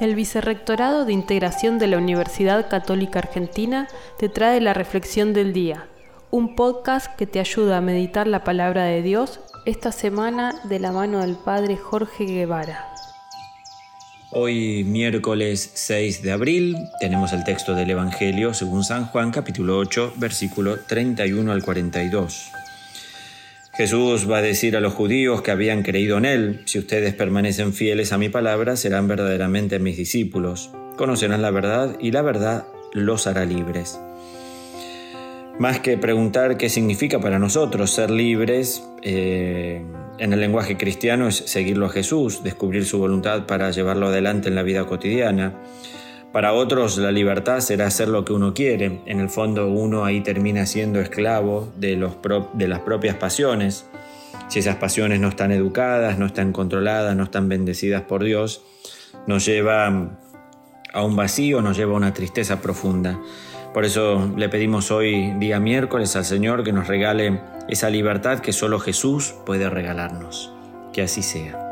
El Vicerrectorado de Integración de la Universidad Católica Argentina te trae la Reflexión del Día, un podcast que te ayuda a meditar la palabra de Dios esta semana de la mano del Padre Jorge Guevara. Hoy miércoles 6 de abril tenemos el texto del Evangelio según San Juan capítulo 8 versículo 31 al 42. Jesús va a decir a los judíos que habían creído en Él, si ustedes permanecen fieles a mi palabra, serán verdaderamente mis discípulos, conocerán la verdad y la verdad los hará libres. Más que preguntar qué significa para nosotros ser libres, eh, en el lenguaje cristiano es seguirlo a Jesús, descubrir su voluntad para llevarlo adelante en la vida cotidiana. Para otros la libertad será hacer lo que uno quiere. En el fondo uno ahí termina siendo esclavo de, las propias pasiones. Si esas pasiones no están educadas, no están controladas, no están bendecidas por Dios, nos lleva a un vacío, nos lleva a una tristeza profunda. Por eso le pedimos hoy, día miércoles, al Señor que nos regale esa libertad que solo Jesús puede regalarnos. Que así sea.